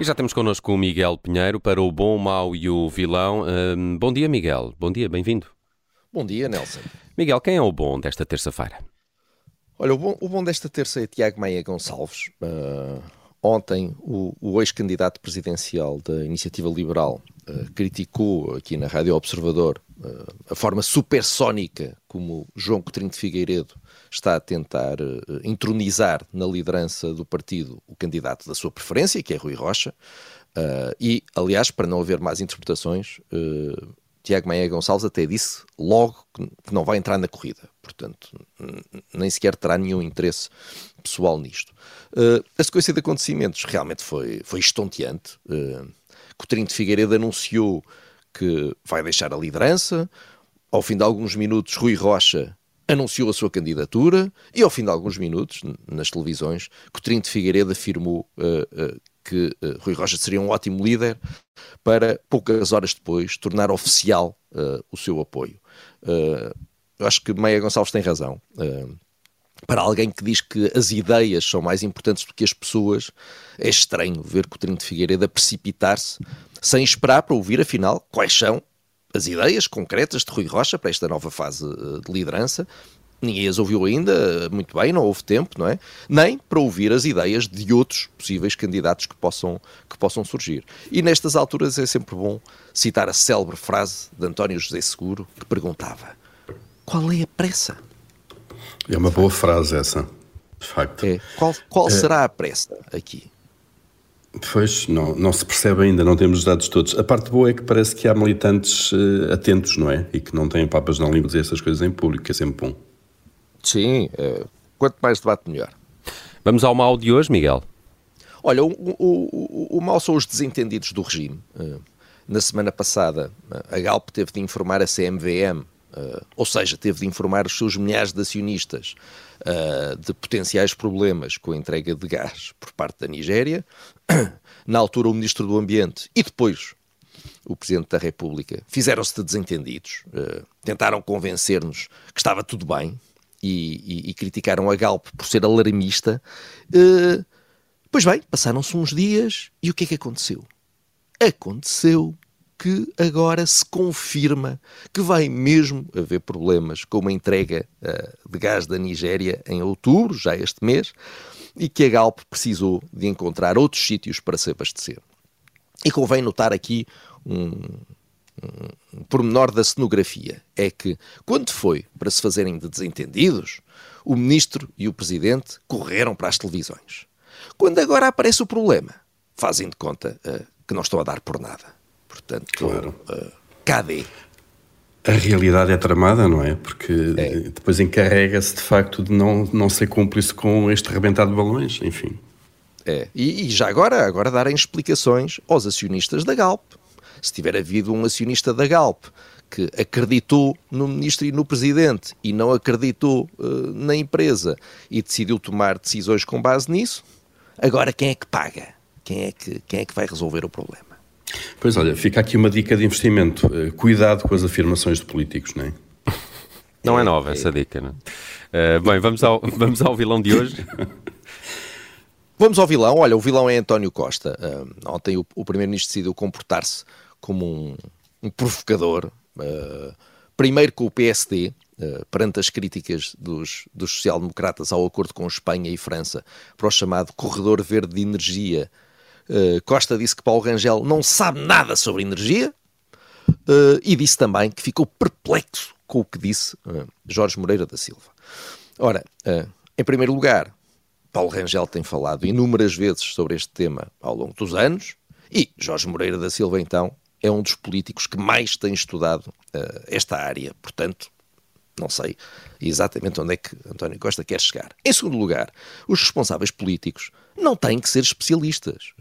E já temos connosco o Miguel Pinheiro para o bom, o mau e o vilão. Hum, bom dia, Miguel. Bom dia, bem-vindo. Bom dia, Nelson. Miguel, quem é o bom desta terça-feira? Olha, o bom, o bom, desta terça é Tiago Maia Gonçalves. Uh, ontem, o, o ex-candidato presidencial da Iniciativa Liberal uh, criticou aqui na Rádio Observador a forma supersónica como João Coutinho de Figueiredo está a tentar uh, entronizar na liderança do partido o candidato da sua preferência, que é Rui Rocha. Uh, e, aliás, para não haver mais interpretações, uh, Tiago Maia Gonçalves até disse logo que não vai entrar na corrida. Portanto, nem sequer terá nenhum interesse pessoal nisto. Uh, a sequência de acontecimentos realmente foi, foi estonteante. Uh, Coutinho de Figueiredo anunciou que vai deixar a liderança. Ao fim de alguns minutos, Rui Rocha anunciou a sua candidatura e, ao fim de alguns minutos, nas televisões, Coutinho de Figueiredo afirmou uh, uh, que uh, Rui Rocha seria um ótimo líder para, poucas horas depois, tornar oficial o seu apoio. eu acho que Meia Gonçalves tem razão. Para alguém que diz que as ideias são mais importantes do que as pessoas, é estranho ver Coutinho de Figueiredo a precipitar-se sem esperar para ouvir, afinal, quais são as ideias concretas de Rui Rocha para esta nova fase eh, de liderança. Ninguém as ouviu ainda, muito bem, não houve tempo, não é? Nem para ouvir as ideias de outros possíveis candidatos que possam, que possam surgir. E nestas alturas é sempre bom citar a célebre frase de António José Seguro, que perguntava: Qual é a pressa? É uma boa frase essa, de facto. É. Qual, qual é... será a pressa aqui? Pois, não, não se percebe ainda, não temos os dados todos. A parte boa é que parece que há militantes uh, atentos, não é? E que não têm papas na língua dizer essas coisas em público, que é sempre bom. Sim, uh, quanto mais debate, melhor. Vamos ao mal de hoje, Miguel. Olha, o, o, o, o mal são os desentendidos do regime. Uh, na semana passada, a Galp teve de informar a CMVM, ou seja, teve de informar os seus milhares de acionistas de potenciais problemas com a entrega de gás por parte da Nigéria na altura o Ministro do Ambiente e depois o Presidente da República fizeram-se de desentendidos, uh, tentaram convencer-nos que estava tudo bem e, e, e, criticaram a Galp por ser alarmista. Uh, pois bem, passaram-se uns dias e o que é que aconteceu? Aconteceu que agora se confirma que vai mesmo haver problemas com uma entrega uh, de gás da Nigéria em outubro, já este mês, e que a Galp precisou de encontrar outros sítios para se abastecer. E convém notar aqui um, um, pormenor da cenografia: é que, quando foi para se fazerem de desentendidos, o ministro e o presidente correram para as televisões. Quando agora aparece o problema, fazem de conta uh, que não estão a dar por nada. Portanto, claro. uh, cadê? A realidade é tramada, não é? Porque é. depois encarrega-se de facto de não, não ser cúmplice com este rebentado de balões, enfim. É, e, e, já agora, agora darem explicações aos acionistas da Galp. Se tiver havido um acionista da Galp que acreditou no ministro e no presidente e não acreditou uh, na empresa e decidiu tomar decisões com base nisso, agora quem é que paga? Quem é que, quem é que vai resolver o problema? Pois olha, fica aqui uma dica de investimento. Uh, cuidado com as afirmações de políticos, não é? Não é nova essa dica, não é? Uh, bem, vamos ao, vamos ao vilão de hoje. Vamos ao vilão. Olha, o vilão é António Costa. Uh, ontem o, o Primeiro-Ministro decidiu comportar-se como um, um provocador. Uh, primeiro com o PSD, uh, perante as críticas dos, dos social-democratas ao acordo com Espanha e França para o chamado Corredor Verde de Energia Uh, Costa disse que Paulo Rangel não sabe nada sobre energia uh, e disse também que ficou perplexo com o que disse uh, Jorge Moreira da Silva. Ora, em primeiro lugar, Paulo Rangel tem falado inúmeras vezes sobre este tema ao longo dos anos e Jorge Moreira da Silva, então, é um dos políticos que mais tem estudado esta área. Portanto, não sei exatamente onde é que António Costa quer chegar. Em segundo lugar, os responsáveis políticos não têm que ser especialistas.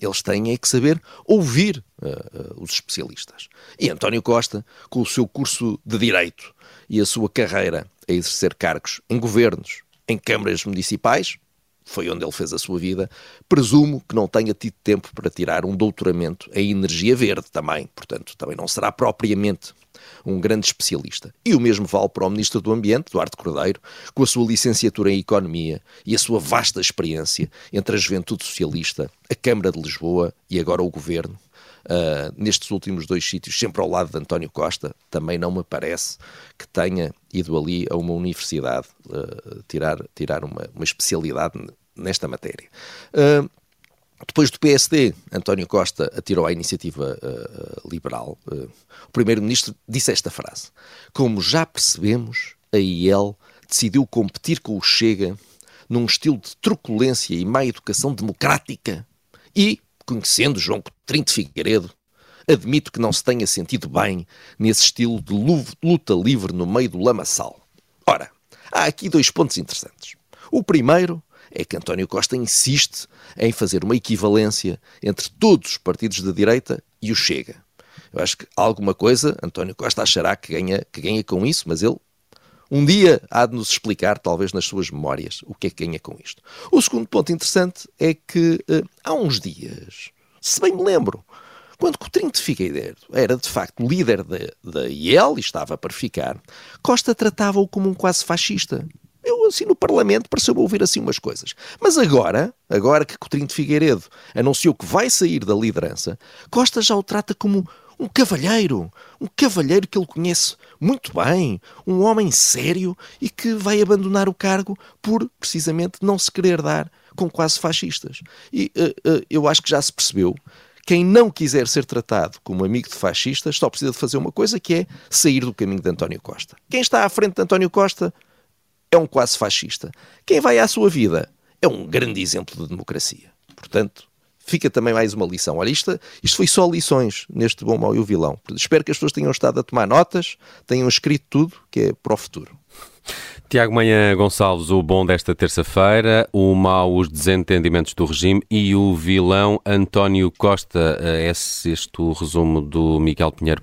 Eles têm é que saber ouvir uh, uh, os especialistas. E António Costa, com o seu curso de Direito e a sua carreira a exercer cargos em governos, em câmaras municipais, foi onde ele fez a sua vida, presumo que não tenha tido tempo para tirar um doutoramento em energia verde também, portanto, também não será propriamente um grande especialista. E o mesmo vale para o Ministro do Ambiente, Duarte Cordeiro, com a sua licenciatura em Economia e a sua vasta experiência entre a Juventude Socialista, a Câmara de Lisboa e agora o Governo. Uh, nestes últimos dois sítios, sempre ao lado de António Costa, também não me parece que tenha ido ali a uma universidade uh, tirar, tirar uma, uma especialidade nesta matéria. Uh, depois do PSD, António Costa atirou à iniciativa uh, liberal. Uh, o primeiro-ministro disse esta frase: Como já percebemos, a IEL decidiu competir com o Chega num estilo de truculência e má educação democrática e, conhecendo João Coutinho de Figueiredo, admito que não se tenha sentido bem nesse estilo de luta livre no meio do lamaçal. Ora, há aqui dois pontos interessantes. O primeiro é que António Costa insiste em fazer uma equivalência entre todos os partidos da direita e o Chega. Eu acho que alguma coisa António Costa achará que ganha, que ganha com isso, mas ele um dia há de nos explicar, talvez nas suas memórias, o que é que ganha com isto. O segundo ponto interessante é que uh, há uns dias, se bem me lembro, quando Coutinho de Figueiredo era de facto líder da IEL e estava para ficar, Costa tratava-o como um quase fascista. Assim, no Parlamento, pareceu-me ouvir assim umas coisas. Mas agora, agora que Coutinho de Figueiredo anunciou que vai sair da liderança, Costa já o trata como um cavalheiro, um cavalheiro que ele conhece muito bem, um homem sério e que vai abandonar o cargo por, precisamente, não se querer dar com quase fascistas. E uh, uh, eu acho que já se percebeu quem não quiser ser tratado como amigo de fascistas só precisa de fazer uma coisa que é sair do caminho de António Costa. Quem está à frente de António Costa é um quase fascista. Quem vai à sua vida é um grande exemplo de democracia. Portanto, fica também mais uma lição. Olha, isto, isto foi só lições neste Bom, Mau e o Vilão. Espero que as pessoas tenham estado a tomar notas, tenham escrito tudo, que é para o futuro. Tiago Manhã Gonçalves, o bom desta terça-feira, o mau, os desentendimentos do regime e o vilão António Costa. É este o resumo do Miguel Pinheiro.